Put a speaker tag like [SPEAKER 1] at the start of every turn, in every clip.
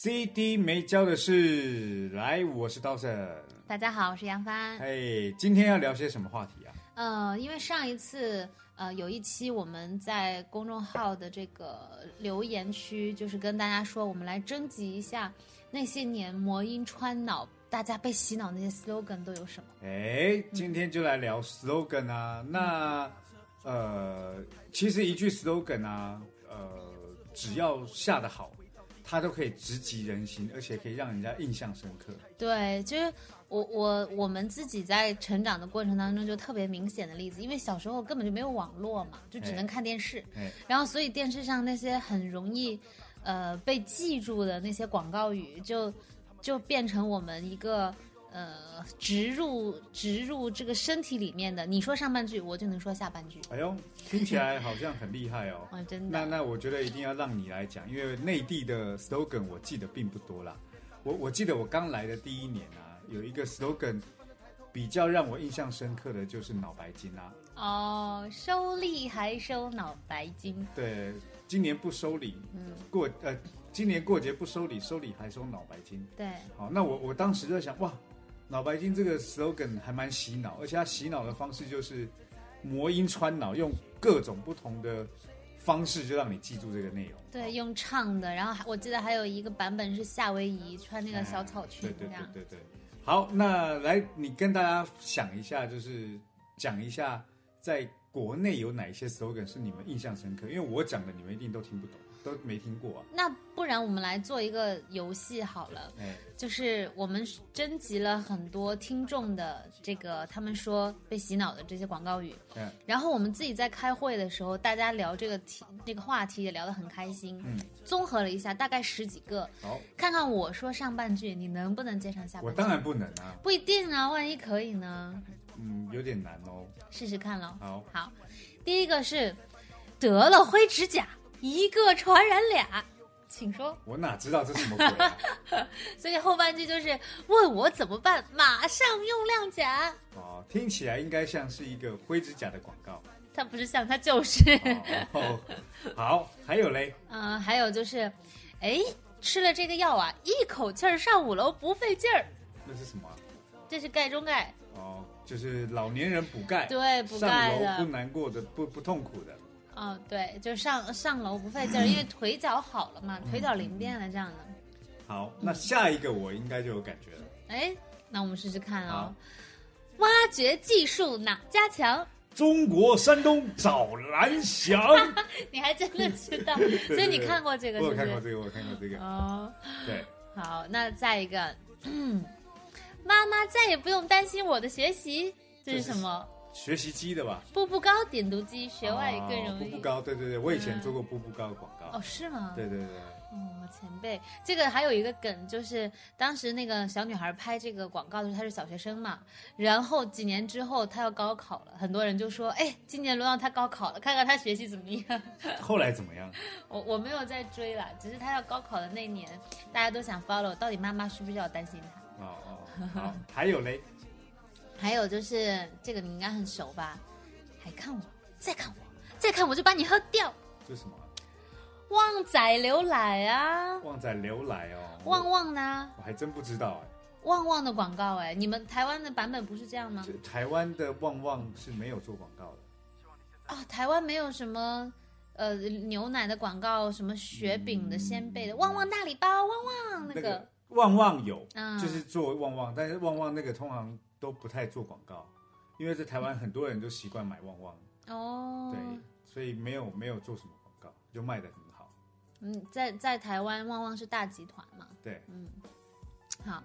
[SPEAKER 1] CD 没教的事，来，我是刀神。
[SPEAKER 2] 大家好，我是杨帆。
[SPEAKER 1] 哎，今天要聊些什么话题啊？
[SPEAKER 2] 呃，因为上一次呃有一期我们在公众号的这个留言区，就是跟大家说，我们来征集一下那些年魔音穿脑，大家被洗脑那些 slogan 都有什么。
[SPEAKER 1] 哎，今天就来聊 slogan 啊。那呃，其实一句 slogan 啊，呃，只要下得好，它都可以直击人心，而且可以让人家印象深刻。
[SPEAKER 2] 对，就是我我我们自己在成长的过程当中就特别明显的例子，因为小时候根本就没有网络嘛，就只能看电视，
[SPEAKER 1] 哎，
[SPEAKER 2] 然后所以电视上那些很容易呃被记住的那些广告语，就就变成我们一个呃植入植入这个身体里面的。你说上半句，我就能说下半句。
[SPEAKER 1] 哎呦，听起来好像很厉害哦。
[SPEAKER 2] 啊，真
[SPEAKER 1] 那
[SPEAKER 2] 的，
[SPEAKER 1] 那那我觉得一定要让你来讲，因为内地的 slogan 我记得并不多啦。我我记得我刚来的第一年啊，有一个 slogan 比较让我印象深刻的就是脑白金啊。
[SPEAKER 2] 哦，收利还收脑白金，
[SPEAKER 1] 对，今年不收礼，
[SPEAKER 2] 嗯，
[SPEAKER 1] 过呃，今年过节不收礼，收礼还收脑白金。
[SPEAKER 2] 对，
[SPEAKER 1] 好，那我我当时在想，哇，脑白金这个 slogan 还蛮洗脑，而且它洗脑的方式就是魔音穿脑，用各种不同的方式就让你记住这个内容。
[SPEAKER 2] 对，用唱的，然后还我记得还有一个版本是夏威夷穿那个小草
[SPEAKER 1] 对对对
[SPEAKER 2] 裙这样。
[SPEAKER 1] 对对。好，那来你跟大家想一下，就是讲一下在国内有哪一些 slogan 是你们印象深刻？因为我讲的你们一定都听不懂，都没听过。啊。
[SPEAKER 2] 那不然我们来做一个游戏好了，
[SPEAKER 1] 哎，
[SPEAKER 2] 就是我们征集了很多听众的这个他们说被洗脑的这些广告语，
[SPEAKER 1] 嗯
[SPEAKER 2] 然后我们自己在开会的时候，大家聊这个题这个话题也聊得很开心，
[SPEAKER 1] 嗯，
[SPEAKER 2] 综合了一下，大概十几个，
[SPEAKER 1] 好，
[SPEAKER 2] 看看我说上半句你能不能接上下半句。
[SPEAKER 1] 我当然不能啊，
[SPEAKER 2] 不一定啊，万一可以呢？
[SPEAKER 1] 嗯，有点难哦。
[SPEAKER 2] 试试看喽。
[SPEAKER 1] 好，
[SPEAKER 2] 好，第一个是得了灰指甲，一个传染俩，请说。
[SPEAKER 1] 我哪知道这什么鬼、啊？
[SPEAKER 2] 所以后半句就是问我怎么办，马上用亮甲。
[SPEAKER 1] 哦，听起来应该像是一个灰指甲的广告。
[SPEAKER 2] 它不是像，它就是。
[SPEAKER 1] 哦，好，还有嘞，
[SPEAKER 2] 嗯、还有就是，哎，吃了这个药啊，一口气儿上五楼不费劲儿。
[SPEAKER 1] 那是什么啊、
[SPEAKER 2] 这是钙中钙，
[SPEAKER 1] 哦，就是老年人补钙，
[SPEAKER 2] 对，补
[SPEAKER 1] 上
[SPEAKER 2] 钙
[SPEAKER 1] 楼不。难过的，不不痛苦的。
[SPEAKER 2] 哦，对，就上上楼不费劲儿，因为腿脚好了嘛，腿脚灵便了这样的。
[SPEAKER 1] 好，那下一个我应该就有感觉了。
[SPEAKER 2] 哎，那我们试试看哦。挖掘技术哪家强？
[SPEAKER 1] 中国山东找蓝翔，
[SPEAKER 2] 你还真的知道，所以你看过这个
[SPEAKER 1] 我
[SPEAKER 2] 是不是？
[SPEAKER 1] 有看过这个，我看过这个。
[SPEAKER 2] 哦，
[SPEAKER 1] 对，
[SPEAKER 2] 好，那再一个，嗯，妈妈再也不用担心我的学习，这是什么？
[SPEAKER 1] 学习机的吧？
[SPEAKER 2] 步步高点读机，学外语更容易。
[SPEAKER 1] 哦步步高，对对对，我以前做过步步高的广告。
[SPEAKER 2] 哦，是吗？
[SPEAKER 1] 对对对，
[SPEAKER 2] 哦，前辈，这个还有一个梗，就是当时那个小女孩拍这个广告的时候，她是小学生嘛，然后几年之后她要高考了，很多人就说，哎，今年轮到她高考了，看看她学习怎么样。
[SPEAKER 1] 后来怎么样？
[SPEAKER 2] 我我没有再追了，只是她要高考的那年，大家都想 follow，到底妈妈需不需要担心她？
[SPEAKER 1] 哦哦，好，还有嘞，
[SPEAKER 2] 还有就是这个你应该很熟吧？还看我，再看我，再看我就把你喝掉。
[SPEAKER 1] 这是什么？
[SPEAKER 2] 旺仔牛奶啊，
[SPEAKER 1] 旺仔牛奶哦，
[SPEAKER 2] 旺旺呢？
[SPEAKER 1] 我还真不知道哎。
[SPEAKER 2] 旺旺的广告哎，你们台湾的版本不是这样吗？
[SPEAKER 1] 台湾的旺旺是没有做广告的。
[SPEAKER 2] 啊、台湾没有什么呃牛奶的广告，什么雪饼的、鲜贝的，旺旺大礼包，旺旺那个，
[SPEAKER 1] 那个旺旺有，
[SPEAKER 2] 嗯
[SPEAKER 1] 就是做旺旺，但是旺旺那个通常都不太做广告，因为在台湾很多人都习惯买旺旺，
[SPEAKER 2] 哦，
[SPEAKER 1] 对，所以没有没有做什么广告，就卖的很好。
[SPEAKER 2] 嗯，在在台湾旺旺是大集团嘛，
[SPEAKER 1] 对，嗯
[SPEAKER 2] 好，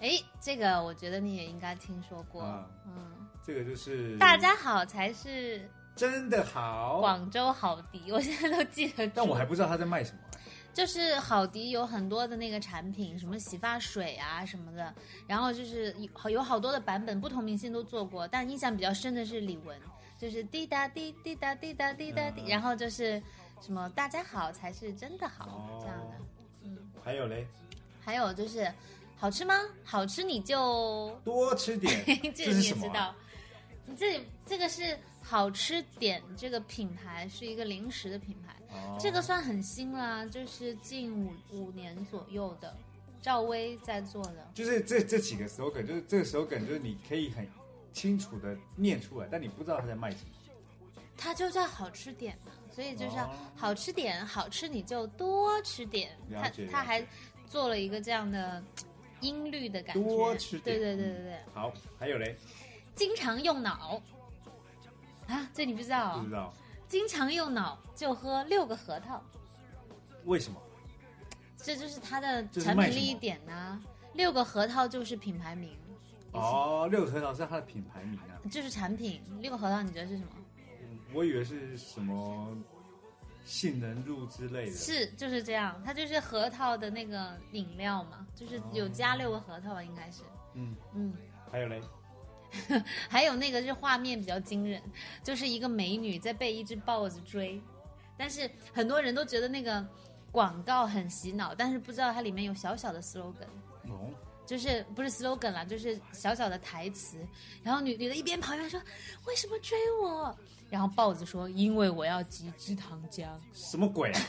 [SPEAKER 2] 哎，这个我觉得你也应该听说过，
[SPEAKER 1] 啊
[SPEAKER 2] 嗯，
[SPEAKER 1] 这个就是
[SPEAKER 2] 大家好才是
[SPEAKER 1] 真的好，
[SPEAKER 2] 广州好迪，我现在都记得住。
[SPEAKER 1] 但我还不知道他在卖什么、
[SPEAKER 2] 就是好迪有很多的那个产品，什么洗发水啊什么的，然后就是有有好多的版本，不同明星都做过，但印象比较深的是李玟，就是滴答滴滴答滴答滴答滴，
[SPEAKER 1] 嗯。
[SPEAKER 2] 然后就是什么大家好才是真的好、
[SPEAKER 1] 哦。
[SPEAKER 2] 这样的，嗯。
[SPEAKER 1] 还有嘞，
[SPEAKER 2] 还有就是好吃吗？好吃你就
[SPEAKER 1] 多吃点，
[SPEAKER 2] 这？你也知道，这这个是好吃点这个品牌是一个零食的品牌，
[SPEAKER 1] 哦。
[SPEAKER 2] 这个算很新啦，就是近五五年左右的，赵薇在做的。
[SPEAKER 1] 就是这这几个 slogan，就是这个 slogan，就是你可以很清楚的念出来，但你不知道他在卖什么。
[SPEAKER 2] 它就叫好吃点嘛，所以就是要
[SPEAKER 1] 哦
[SPEAKER 2] 好吃点，好吃你就多吃点。它
[SPEAKER 1] 了解了
[SPEAKER 2] 它还做了一个这样的音律的感觉，
[SPEAKER 1] 多吃点。
[SPEAKER 2] 对对对对对，
[SPEAKER 1] 好，还有嘞，
[SPEAKER 2] 经常用脑啊，这你不知道哦？
[SPEAKER 1] 不知道
[SPEAKER 2] 经常用脑就喝六个核桃，
[SPEAKER 1] 为什么？
[SPEAKER 2] 这就是它的产品力点呐、六个核桃就是品牌名，
[SPEAKER 1] 哦，六个核桃是它的品牌名啊，
[SPEAKER 2] 就是产品。六个核桃你觉得是什么？
[SPEAKER 1] 我以为是什么杏仁露之类的。
[SPEAKER 2] 是就是这样，它就是核桃的那个饮料嘛，就是有加六个核桃吧，应该是。
[SPEAKER 1] 嗯
[SPEAKER 2] 嗯，
[SPEAKER 1] 还有嘞，
[SPEAKER 2] 还有那个是画面比较惊人，就是一个美女在被一只豹子追，但是很多人都觉得那个广告很洗脑，但是不知道它里面有小小的 slogan。
[SPEAKER 1] 哦，
[SPEAKER 2] 就是不是 slogan 啦，就是小小的台词。然后女女的一边跑一边说：“为什么追我？”然后豹子说：“因为我要集支糖浆。
[SPEAKER 1] 什么鬼啊？”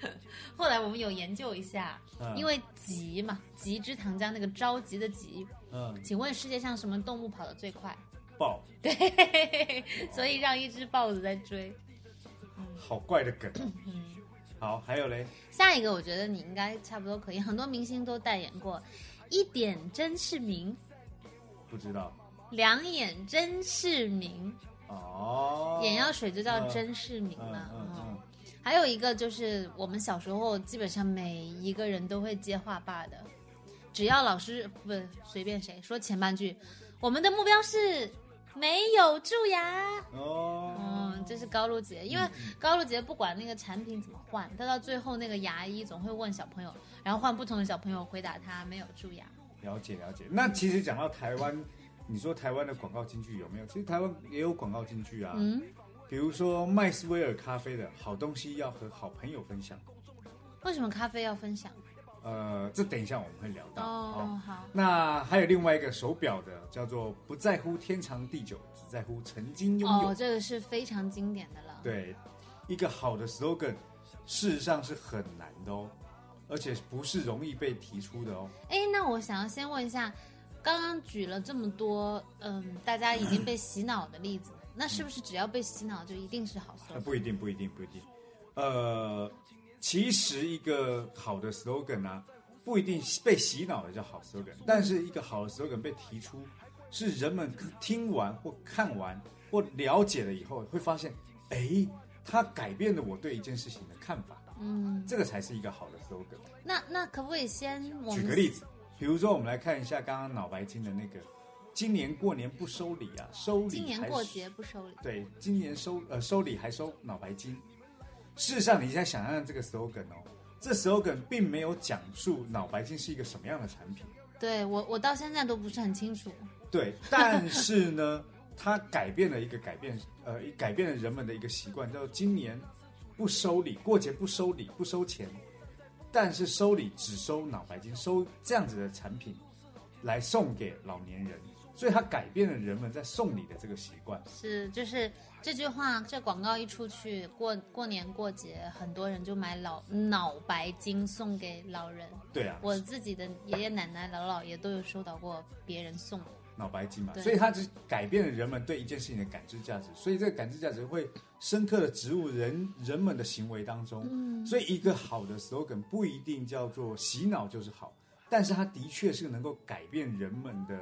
[SPEAKER 2] 后来我们有研究一下，
[SPEAKER 1] 嗯
[SPEAKER 2] 因为急嘛，集支糖浆那个着急的急。
[SPEAKER 1] 嗯，
[SPEAKER 2] 请问世界上什么动物跑得最快？
[SPEAKER 1] 豹，
[SPEAKER 2] 对，所以让一只豹子在追。
[SPEAKER 1] 好怪的梗。
[SPEAKER 2] 嗯，
[SPEAKER 1] 好，还有嘞，
[SPEAKER 2] 下一个我觉得你应该差不多可以，很多明星都代言过。一点真是明，
[SPEAKER 1] 不知道
[SPEAKER 2] 两眼真是明。
[SPEAKER 1] 哦。
[SPEAKER 2] 眼药水就叫
[SPEAKER 1] 嗯
[SPEAKER 2] 真视明
[SPEAKER 1] 嗯
[SPEAKER 2] 了。
[SPEAKER 1] 嗯嗯，
[SPEAKER 2] 还有一个就是我们小时候基本上每一个人都会接话霸的，只要老师不随便谁说前半句，我们的目标是没有蛀牙。
[SPEAKER 1] 哦，
[SPEAKER 2] 嗯，这是高露洁，因为高露洁不管那个产品怎么换，她到最后那个牙医总会问小朋友，然后换不同的小朋友回答他没有蛀牙。
[SPEAKER 1] 了解了解。那其实讲到台湾，你说台湾的广告金句有没有？其实台湾也有广告金句啊，
[SPEAKER 2] 嗯，
[SPEAKER 1] 比如说麦斯威尔咖啡的好东西要和好朋友分享。
[SPEAKER 2] 为什么咖啡要分享？
[SPEAKER 1] 呃，这等一下我们会聊到。
[SPEAKER 2] 哦，好，
[SPEAKER 1] 那还有另外一个手表的，叫做不在乎天长地久，只在乎曾经拥有。
[SPEAKER 2] 哦，这个是非常经典的了。
[SPEAKER 1] 对，一个好的 slogan，事实上是很难的哦，而且不是容易被提出的哦。
[SPEAKER 2] 哎，那我想要先问一下，刚刚举了这么多，嗯，大家已经被洗脑的例子，那是不是只要被洗脑就一定是好？
[SPEAKER 1] 不一定，不一定，不一定。呃，其实一个好的 slogan 啊，不一定被洗脑的叫好 slogan，但是一个好的 slogan 被提出，是人们听完或看完或了解了以后，会发现，哎，它改变了我对一件事情的看法，
[SPEAKER 2] 嗯，
[SPEAKER 1] 这个才是一个好的 slogan。
[SPEAKER 2] 那那可不可以先
[SPEAKER 1] 举个例子，比如说我们来看一下刚刚脑白金的那个，今年过年不收礼啊，收礼
[SPEAKER 2] 今年过节不收礼，
[SPEAKER 1] 对，今年收呃收礼还收脑白金。事实上，你在想象这个 slogan 哦，这 slogan 并没有讲述脑白金是一个什么样的产品，
[SPEAKER 2] 对我我到现在都不是很清楚。
[SPEAKER 1] 对，但是呢，它改变了一个改变，呃，改变了人们的一个习惯，叫做今年不收礼，过节不收礼，不收钱，但是收礼只收脑白金，收这样子的产品来送给老年人，所以它改变了人们在送礼的这个习惯。
[SPEAKER 2] 是，就是这句话，这广告一出去，过过年过节，很多人就买老脑白金送给老人。
[SPEAKER 1] 对啊，
[SPEAKER 2] 我自己的爷爷奶奶、姥姥姥爷都有收到过别人送的。
[SPEAKER 1] 脑白金嘛，所以它只改变了人们对一件事情的感知价值，所以这个感知价值会深刻的植入人人们的行为当中。
[SPEAKER 2] 嗯，
[SPEAKER 1] 所以一个好的 slogan 不一定叫做洗脑就是好，但是它的确是能够改变人们的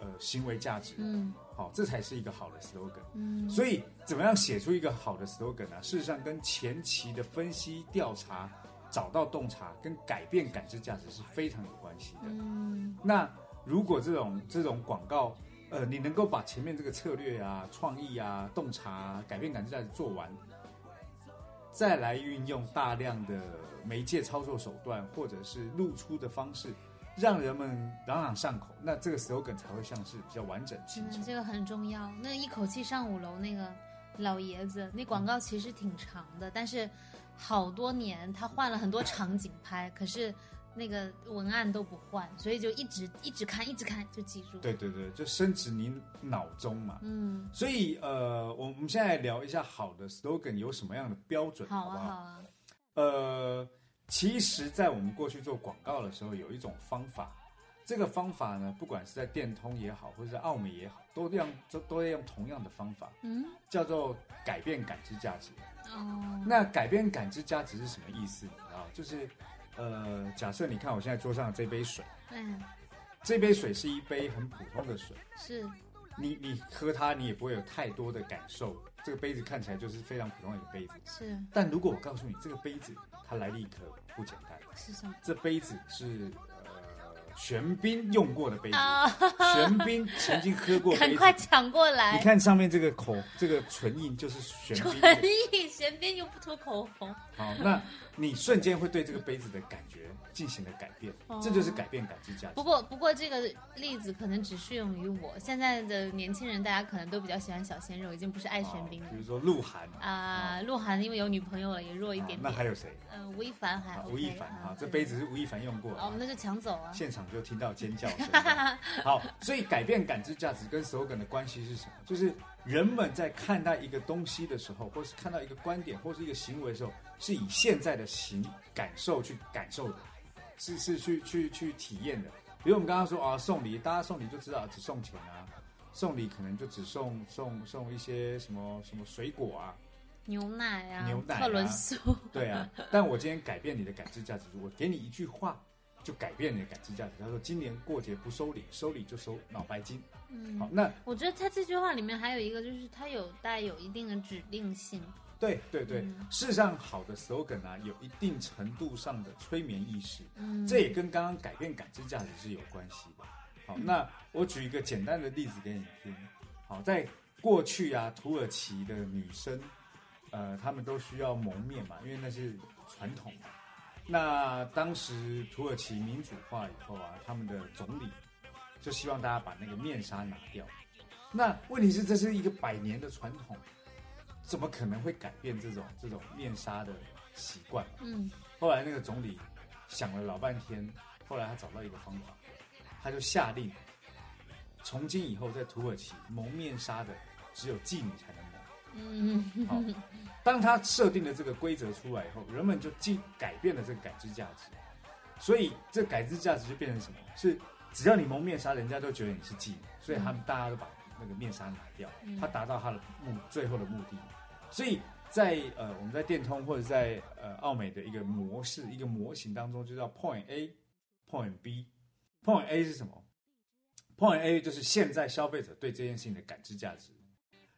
[SPEAKER 1] 呃行为价值。
[SPEAKER 2] 嗯
[SPEAKER 1] 好，这才是一个好的 slogan。
[SPEAKER 2] 嗯，
[SPEAKER 1] 所以怎么样写出一个好的 slogan 呢、事实上跟前期的分析调查、找到洞察跟改变感知价值是非常有关系的。
[SPEAKER 2] 嗯
[SPEAKER 1] 那如果这种这种广告，呃，你能够把前面这个策略啊、创意啊、洞察、啊、改变感知价值做完，再来运用大量的媒介操作手段，或者是露出的方式，让人们朗朗上口，那这个 slogan 才会像是比较完整形
[SPEAKER 2] 嗯，
[SPEAKER 1] 成。
[SPEAKER 2] 这个很重要。那一口气上五楼那个老爷子，那广告其实挺长的，但是好多年他换了很多场景拍，可是那个文案都不换，所以就一直一直看，一直看就记住。
[SPEAKER 1] 对对对，就深植你脑中嘛。
[SPEAKER 2] 嗯，
[SPEAKER 1] 所以呃，我我们现在聊一下好的 slogan 有什么样的标准，
[SPEAKER 2] 好啊，
[SPEAKER 1] 不好？
[SPEAKER 2] 好啊，
[SPEAKER 1] 呃，其实，在我们过去做广告的时候，有一种方法，这个方法呢，不管是在电通也好，或者是奥美也好，都用都都要用同样的方法，
[SPEAKER 2] 嗯，
[SPEAKER 1] 叫做改变感知价值。
[SPEAKER 2] 哦，
[SPEAKER 1] 那改变感知价值是什么意思？啊，就是呃，假设你看我现在桌上的这杯水，
[SPEAKER 2] 嗯，
[SPEAKER 1] 这杯水是一杯很普通的水，
[SPEAKER 2] 是，
[SPEAKER 1] 你你喝它，你也不会有太多的感受。这个杯子看起来就是非常普通的一个杯子，
[SPEAKER 2] 是。
[SPEAKER 1] 但如果我告诉你，这个杯子它来历可不简单。
[SPEAKER 2] 是什么
[SPEAKER 1] 这杯子是呃玄彬用过的杯子，
[SPEAKER 2] 啊？
[SPEAKER 1] 玄彬曾经喝过
[SPEAKER 2] 赶
[SPEAKER 1] 杯子。
[SPEAKER 2] 快抢过来！
[SPEAKER 1] 你看上面这个口这个唇印就是玄彬
[SPEAKER 2] 唇。印，玄彬又不涂口红，
[SPEAKER 1] 好，那你瞬间会对这个杯子的感觉进行了改变，
[SPEAKER 2] 哦
[SPEAKER 1] 这就是改变感知价值
[SPEAKER 2] 不。过，不过这个例子可能只适用于我。现在的年轻人，大家可能都比较喜欢小鲜肉，已经不是爱玄彬了
[SPEAKER 1] 哦比如说鹿晗
[SPEAKER 2] 啊。鹿晗因为有女朋友了，也弱一点
[SPEAKER 1] 那还有谁？
[SPEAKER 2] 呃，吴亦凡还
[SPEAKER 1] 吴亦凡啊，这杯子是吴亦凡用过的。
[SPEAKER 2] 哦，那就抢走啊。
[SPEAKER 1] 现场就听到尖叫声。好，所以改变感知价值跟 slogan 的关系是什么？就是人们在看待一个东西的时候，或是看到一个观点或是一个行为的时候，是以现在的行感受去感受的，是是去去去体验的。比如我们刚刚说啊，送礼，大家送礼就知道只送钱啊，送礼可能就只送送送一些什么什么水果啊，
[SPEAKER 2] 牛奶啊，
[SPEAKER 1] 牛奶啊
[SPEAKER 2] 特仑苏，
[SPEAKER 1] 对啊，但我今天改变你的感知价值，我给你一句话，就改变你的感知价值。他说：“今年过节不收礼，收礼就收脑白金。”
[SPEAKER 2] 嗯
[SPEAKER 1] 好，，那
[SPEAKER 2] 我觉得他这句话里面还有一个，就是它有带有一定的指令性。
[SPEAKER 1] 对对对，
[SPEAKER 2] 嗯
[SPEAKER 1] 事实上好的 slogan 啊，有一定程度上的催眠意识，
[SPEAKER 2] 嗯，
[SPEAKER 1] 这也跟刚刚改变感知价值是有关系的。好，那我举一个简单的例子给你听。好，在过去啊，土耳其的女生，呃，她们都需要蒙面嘛，因为那是传统嘛。那当时土耳其民主化以后啊，他们的总理就希望大家把那个面纱拿掉。那问题是，这是一个百年的传统，怎么可能会改变这种这种面纱的习惯？
[SPEAKER 2] 嗯
[SPEAKER 1] 后来那个总理想了老半天，后来他找到一个方法，他就下令，从今以后在土耳其蒙面纱的只有妓女才能蒙。
[SPEAKER 2] 嗯
[SPEAKER 1] 好，当他设定了这个规则出来以后，人们就进改变了这个感知价值，所以这感知价值就变成什么？是只要你蒙面纱，人家都觉得你是妓女，所以他们大家都把那个面纱拿掉，
[SPEAKER 2] 嗯
[SPEAKER 1] 他达到他的目最后的目的。所以在呃我们在电通或者在呃奥美的一个模式一个模型当中，就叫 Point A Point B。Point A 是什么？Point A 就是现在消费者对这件事情的感知价值，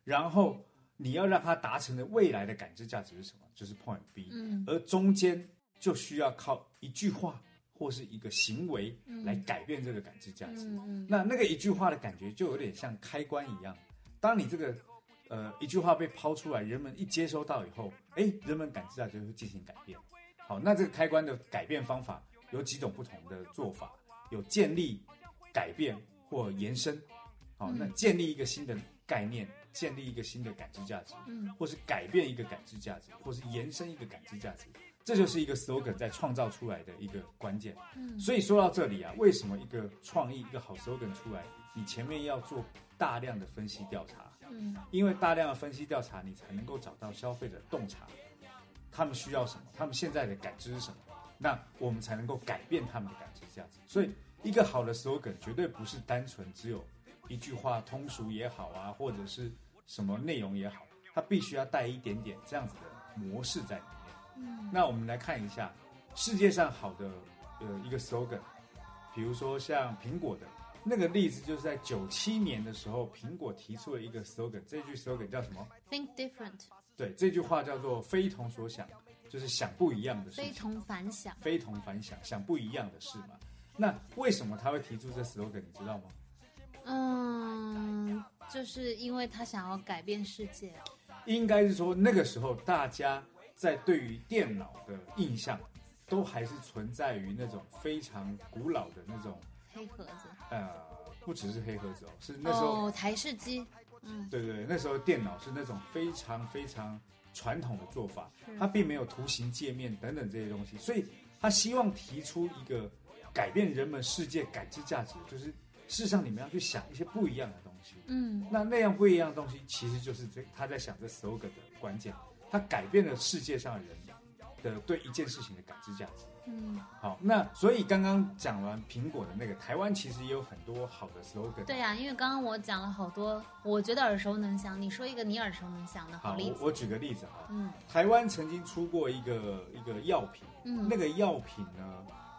[SPEAKER 1] 然后你要让他达成的未来的感知价值是什么？就是 Point B。
[SPEAKER 2] 嗯
[SPEAKER 1] 而中间就需要靠一句话或是一个行为
[SPEAKER 2] 嗯
[SPEAKER 1] 来改变这个感知价值。那那个一句话的感觉就有点像开关一样，当你这个呃一句话被抛出来，人们一接收到以后，哎，人们感知价值会进行改变。好，那这个开关的改变方法有几种不同的做法，有建立、改变或延伸。好，那
[SPEAKER 2] 嗯
[SPEAKER 1] 建立一个新的概念，建立一个新的感知价值，
[SPEAKER 2] 嗯
[SPEAKER 1] 或是改变一个感知价值，或是延伸一个感知价值，这就是一个 slogan 在创造出来的一个关键。
[SPEAKER 2] 嗯
[SPEAKER 1] 所以说到这里啊，为什么一个创意、一个好 slogan 出来，你前面要做大量的分析调查？
[SPEAKER 2] 嗯
[SPEAKER 1] 因为大量的分析调查，你才能够找到消费者洞察，他们需要什么，他们现在的感知是什么，那我们才能够改变他们的感知价值。所以，一个好的 slogan 绝对不是单纯只有一句话通俗也好啊，或者是什么内容也好，它必须要带一点点这样子的模式在里面。
[SPEAKER 2] 嗯
[SPEAKER 1] 那我们来看一下世界上好的呃一个 slogan，比如说像苹果的那个例子，就是在九七年的时候，苹果提出了一个 slogan，这句 slogan 叫什么
[SPEAKER 2] ？，think different，
[SPEAKER 1] 对，这句话叫做“非同所想”，就是想不一样的事情，
[SPEAKER 2] 非同凡响。
[SPEAKER 1] 非同凡响，想不一样的事嘛。那为什么他会提出这 slogan？你知道吗？
[SPEAKER 2] 嗯，就是因为他想要改变世界。
[SPEAKER 1] 应该是说那个时候大家在对于电脑的印象，都还是存在于那种非常古老的那种
[SPEAKER 2] 黑盒子，
[SPEAKER 1] 呃，不只是黑盒子哦，是那时候
[SPEAKER 2] 哦，台式机，嗯，
[SPEAKER 1] 对对，那时候电脑是那种非常非常传统的做法，它并没有图形界面等等这些东西，所以他希望提出一个改变人们世界感知价值，就是事实上你们要去想一些不一样的东西。
[SPEAKER 2] 嗯
[SPEAKER 1] 那那样不一样的东西，其实就是这他在想这 slogan 的关键，他改变了世界上的人的对一件事情的感知价值。
[SPEAKER 2] 嗯，
[SPEAKER 1] 好，那所以刚刚讲完苹果的那个，台湾其实也有很多好的 slogan。
[SPEAKER 2] 对呀、因为刚刚我讲了好多，我觉得耳熟能详。你说一个你耳熟能详的
[SPEAKER 1] 好，
[SPEAKER 2] 例子，
[SPEAKER 1] 我我举个例子啊，
[SPEAKER 2] 嗯
[SPEAKER 1] 台湾曾经出过一个一个药品，
[SPEAKER 2] 嗯
[SPEAKER 1] 那个药品呢，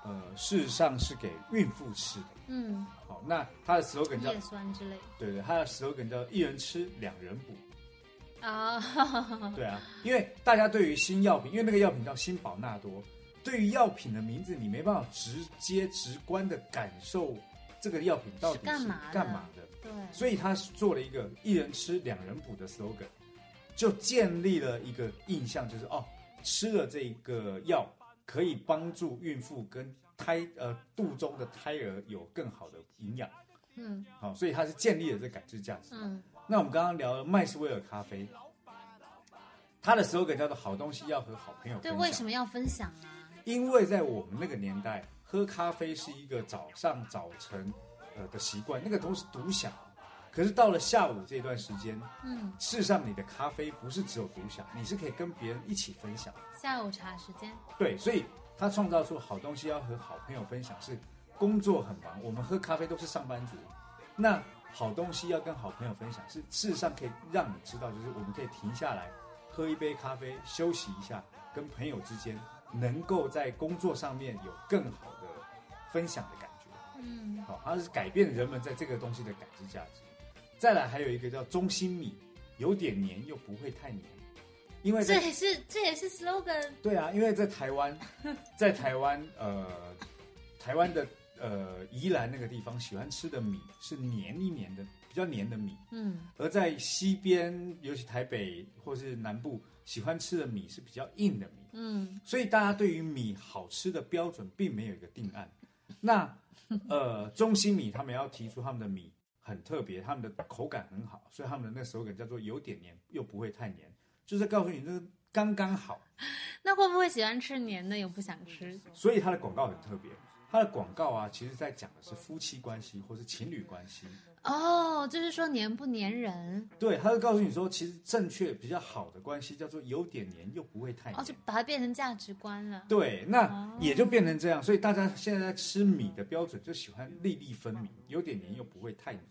[SPEAKER 1] 呃，事实上是给孕妇吃的。
[SPEAKER 2] 嗯，
[SPEAKER 1] 好，那它的 slogan 叫
[SPEAKER 2] 叶酸之类。
[SPEAKER 1] 对对，它的 slogan 叫一人吃两人补。
[SPEAKER 2] 啊，
[SPEAKER 1] 对啊，因为大家对于新药品，因为那个药品叫新宝纳多，对于药品的名字，你没办法直接直观的感受这个药品到底是
[SPEAKER 2] 是干嘛的？
[SPEAKER 1] 干嘛的，
[SPEAKER 2] 对，
[SPEAKER 1] 所以他做了一个一人吃两人补的 slogan，就建立了一个印象，就是哦，吃了这个药可以帮助孕妇跟胎呃肚中的胎儿有更好的营养，
[SPEAKER 2] 嗯
[SPEAKER 1] 好、所以它是建立了这感知价值。
[SPEAKER 2] 嗯
[SPEAKER 1] 那我们刚刚聊了麦斯威尔咖啡，它的 slogan 叫做“好东西要和好朋友分
[SPEAKER 2] 对，”。为什么要分享啊？
[SPEAKER 1] 因为在我们那个年代，喝咖啡是一个早上早晨呃的习惯，那个都是独享。可是到了下午这段时间，
[SPEAKER 2] 嗯，
[SPEAKER 1] 事实上你的咖啡不是只有独享，你是可以跟别人一起分享。
[SPEAKER 2] 下午茶时间，
[SPEAKER 1] 对，所以他创造出好东西要和好朋友分享，是工作很忙，我们喝咖啡都是上班族，那好东西要跟好朋友分享，是事实上可以让你知道，就是我们可以停下来喝一杯咖啡，休息一下，跟朋友之间能够在工作上面有更好的分享的感觉。
[SPEAKER 2] 嗯
[SPEAKER 1] 好，它是改变人们在这个东西的感知价值。再来还有一个叫中心米，有点黏又不会太黏，因为
[SPEAKER 2] 这也是这也是 slogan，
[SPEAKER 1] 对啊，因为在台湾，在台湾呃，台湾的呃宜兰那个地方喜欢吃的米是黏一黏的，比较黏的米，
[SPEAKER 2] 嗯。
[SPEAKER 1] 而在西边，尤其台北或是南部喜欢吃的米是比较硬的米。
[SPEAKER 2] 嗯。
[SPEAKER 1] 所以大家对于米好吃的标准并没有一个定案。那呃，中心米他们要提出他们的米很特别，他们的口感很好，所以他们的那手感叫做有点黏又不会太黏，就是告诉你这个刚刚好。
[SPEAKER 2] 那会不会喜欢吃黏的又不想吃？
[SPEAKER 1] 所以它的广告很特别，它的广告啊，其实在讲的是夫妻关系或是情侣关系。
[SPEAKER 2] 哦，就是说黏不黏人？
[SPEAKER 1] 对，他就告诉你说，其实正确比较好的关系叫做有点黏又不会太黏。
[SPEAKER 2] 哦，就把它变成价值观了。
[SPEAKER 1] 对，那也就变成这样，所以大家现在在吃米的标准就喜欢粒粒分明，有点黏又不会太黏。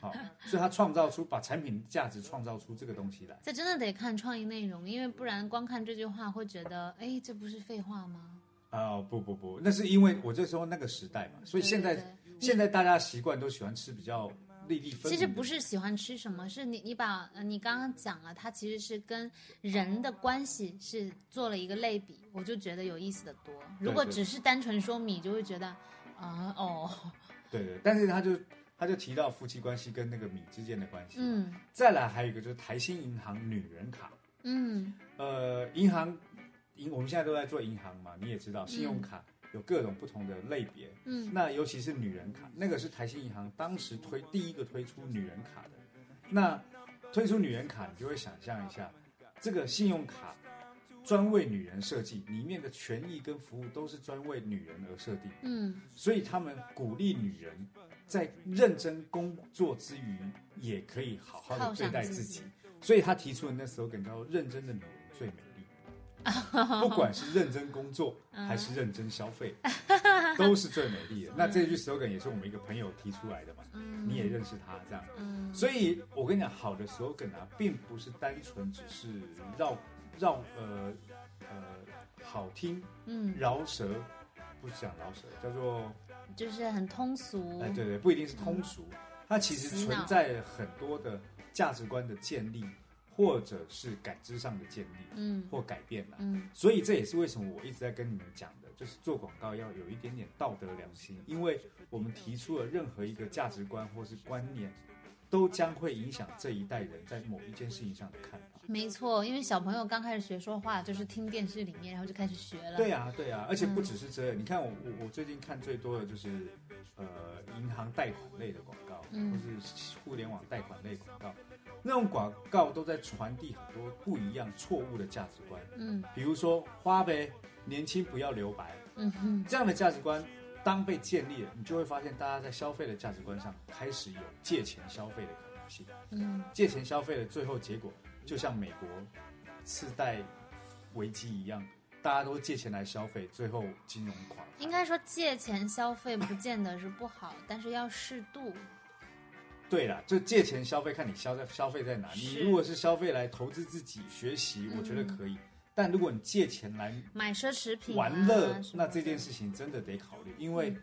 [SPEAKER 1] 好，所以他创造出把产品价值创造出这个东西来。
[SPEAKER 2] 这真的得看创意内容，因为不然光看这句话会觉得，哎，这不是废话吗？
[SPEAKER 1] 啊、不不不，那是因为我这时候那个时代嘛，所以现在现在大家习惯都喜欢吃比较粒粒分明。
[SPEAKER 2] 其实不是喜欢吃什么，是你你把呃你刚刚讲了，它其实是跟人的关系是做了一个类比，我就觉得有意思的多。如果只是单纯说米，就会觉得啊哦，
[SPEAKER 1] 对对，但是他就他就提到夫妻关系跟那个米之间的关系。
[SPEAKER 2] 嗯。
[SPEAKER 1] 再来还有一个就是台新银行女人卡，
[SPEAKER 2] 嗯。
[SPEAKER 1] 呃，银行银我们现在都在做银行嘛，你也知道，信用卡有各种不同的类别。
[SPEAKER 2] 嗯
[SPEAKER 1] 那尤其是女人卡，那个是台新银行当时推第一个推出女人卡的。那推出女人卡，你就会想象一下，这个信用卡专为女人设计，里面的权益跟服务都是专为女人而设定，
[SPEAKER 2] 嗯
[SPEAKER 1] 所以他们鼓励女人在认真工作之余，也可以好好的对待自己
[SPEAKER 2] 己。
[SPEAKER 1] 所以他提出的那 slogan 叫“认真的女人最美丽”。不管是认真工作还是认真消费，都是最美丽的。那这句 slogan 也是我们一个朋友提出来的嘛，你也认识他这样。
[SPEAKER 2] 嗯。
[SPEAKER 1] 所以我跟你讲，好的 slogan 啊，并不是单纯只是绕绕呃呃好听
[SPEAKER 2] 嗯，
[SPEAKER 1] 饶舌，不是讲饶舌，叫做
[SPEAKER 2] 就是很通俗。
[SPEAKER 1] 哎对对，不一定是通俗，它其实存在很多的价值观的建立，或者是感知上的建立
[SPEAKER 2] 嗯
[SPEAKER 1] 或改变啦。
[SPEAKER 2] 嗯
[SPEAKER 1] 所以这也是为什么我一直在跟你们讲的，就是做广告要有一点点道德良心，因为我们提出了任何一个价值观或是观念，都将会影响这一代人在某一件事情上的看法。
[SPEAKER 2] 没错，因为小朋友刚开始学说话，就是听电视里面，然后就开始学了。
[SPEAKER 1] 对啊，对啊，而且不只是这样，你看我我我最近看最多的就是呃银行贷款类的广告，
[SPEAKER 2] 嗯
[SPEAKER 1] 或是互联网贷款类广告，那种广告都在传递很多不一样错误的价值观，
[SPEAKER 2] 嗯
[SPEAKER 1] 比如说花呗，年轻不要留白，
[SPEAKER 2] 嗯哼，
[SPEAKER 1] 这样的价值观。当被建立了，你就会发现，大家在消费的价值观上开始有借钱消费的可能性。
[SPEAKER 2] 嗯
[SPEAKER 1] 借钱消费的最后结果，就像美国次贷危机一样，大家都借钱来消费，最后金融垮台。
[SPEAKER 2] 应该说借钱消费不见得是不好，但是要适度。
[SPEAKER 1] 对啦，就借钱消费，看你消在消费在哪。你如果是消费来投资自己、学习，我觉得可以。但如果你借钱来
[SPEAKER 2] 买奢侈品、啊、
[SPEAKER 1] 玩乐，那这件事情真的得考虑，因为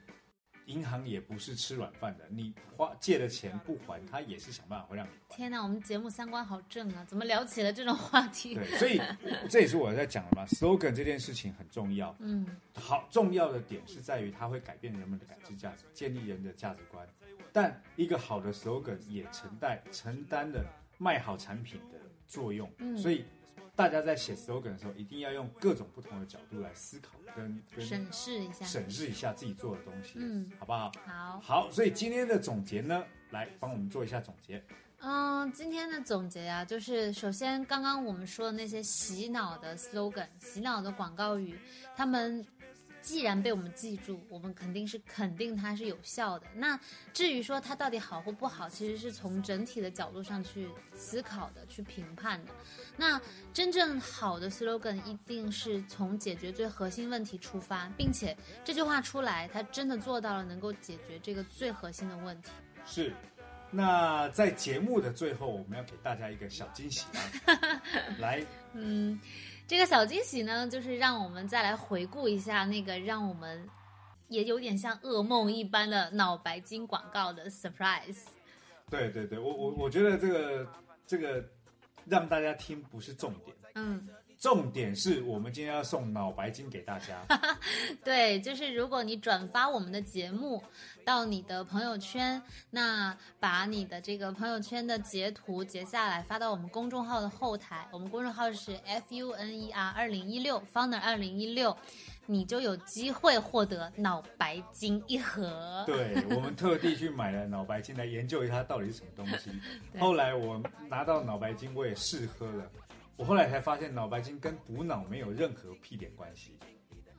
[SPEAKER 1] 银行也不是吃软饭的，你花借的钱不还，他也是想办法会让你还。
[SPEAKER 2] 天哪，我们节目三观好正啊！怎么聊起了这种话题？
[SPEAKER 1] 对，所以 这也是我在讲的嘛，slogan 这件事情很重要。
[SPEAKER 2] 嗯
[SPEAKER 1] 好重要的点是在于它会改变人们的感知价值，建立人的价值观。但一个好的 slogan 也承担承担了卖好产品的作用。
[SPEAKER 2] 嗯
[SPEAKER 1] 所以大家在写 slogan 的时候，一定要用各种不同的角度来思考跟跟
[SPEAKER 2] 审视一下。
[SPEAKER 1] 审视一下自己做的东西，
[SPEAKER 2] 嗯，
[SPEAKER 1] 好不好？
[SPEAKER 2] 好。
[SPEAKER 1] 好，所以今天的总结呢，来帮我们做一下总结。
[SPEAKER 2] 嗯，今天的总结啊，就是首先刚刚我们说的那些洗脑的 slogan、洗脑的广告语，他们既然被我们记住，我们肯定是肯定它是有效的。那至于说它到底好或不好，其实是从整体的角度上去思考的、去评判的。那真正好的 slogan 一定是从解决最核心问题出发，并且这句话出来，它真的做到了能够解决这个最核心的问题。
[SPEAKER 1] 是，那在节目的最后，我们要给大家一个小惊喜啊！来，
[SPEAKER 2] 嗯，这个小惊喜呢，就是让我们再来回顾一下那个让我们也有点像噩梦一般的脑白金广告的 surprise。
[SPEAKER 1] 对对对，我我我觉得这个这个让大家听不是重点，
[SPEAKER 2] 嗯，
[SPEAKER 1] 重点是我们今天要送脑白金给大家。
[SPEAKER 2] 对，就是如果你转发我们的节目到你的朋友圈，那把你的这个朋友圈的截图截下来发到我们公众号的后台，我们公众号是 F U N E R 二零一六 Founder 二零一六，你就有机会获得脑白金一盒。
[SPEAKER 1] 对我们特地去买了脑白金来研究一下它到底是什么东西。后来我拿到脑白金，我也试喝了，我后来才发现脑白金跟补脑没有任何屁点关系。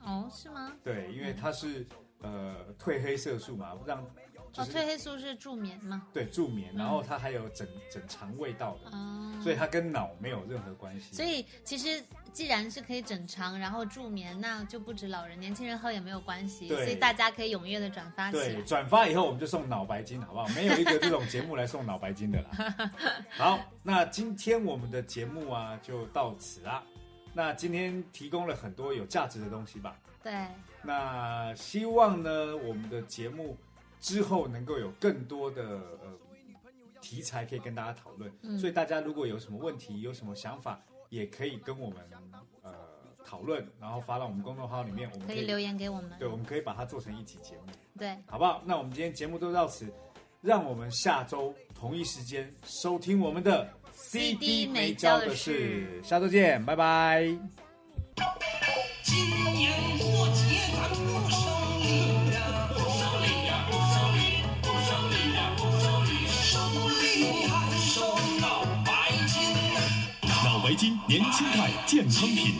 [SPEAKER 2] 哦，是吗？
[SPEAKER 1] 对，因为它是呃褪黑色素嘛，让就
[SPEAKER 2] 哦，褪黑素是助眠吗？
[SPEAKER 1] 对助眠，然后它还有整整肠胃道的，
[SPEAKER 2] 哦，
[SPEAKER 1] 所以它跟脑没有任何关系。
[SPEAKER 2] 所以其实既然是可以整肠，然后助眠，那就不止老人，年轻人喝也没有关系。所以大家可以踊跃的转发起
[SPEAKER 1] 对，
[SPEAKER 2] 来。
[SPEAKER 1] 转发以后我们就送脑白金，好不好？没有一个这种节目来送脑白金的啦。好，那今天我们的节目啊就到此啦。那今天提供了很多有价值的东西吧？
[SPEAKER 2] 对，
[SPEAKER 1] 那希望呢，我们的节目之后能够有更多的呃题材可以跟大家讨论。
[SPEAKER 2] 嗯
[SPEAKER 1] 所以大家如果有什么问题、有什么想法，也可以跟我们呃讨论，然后发到我们公众号里面，我们
[SPEAKER 2] 可以留言给我们。
[SPEAKER 1] 对，我们可以把它做成一集节目，
[SPEAKER 2] 对，
[SPEAKER 1] 好不好？那我们今天节目都到此，让我们下周同一时间收听我们的
[SPEAKER 2] CD
[SPEAKER 1] 没
[SPEAKER 2] 没教的
[SPEAKER 1] 事，下周见，拜拜。
[SPEAKER 3] 白金年轻态健康品，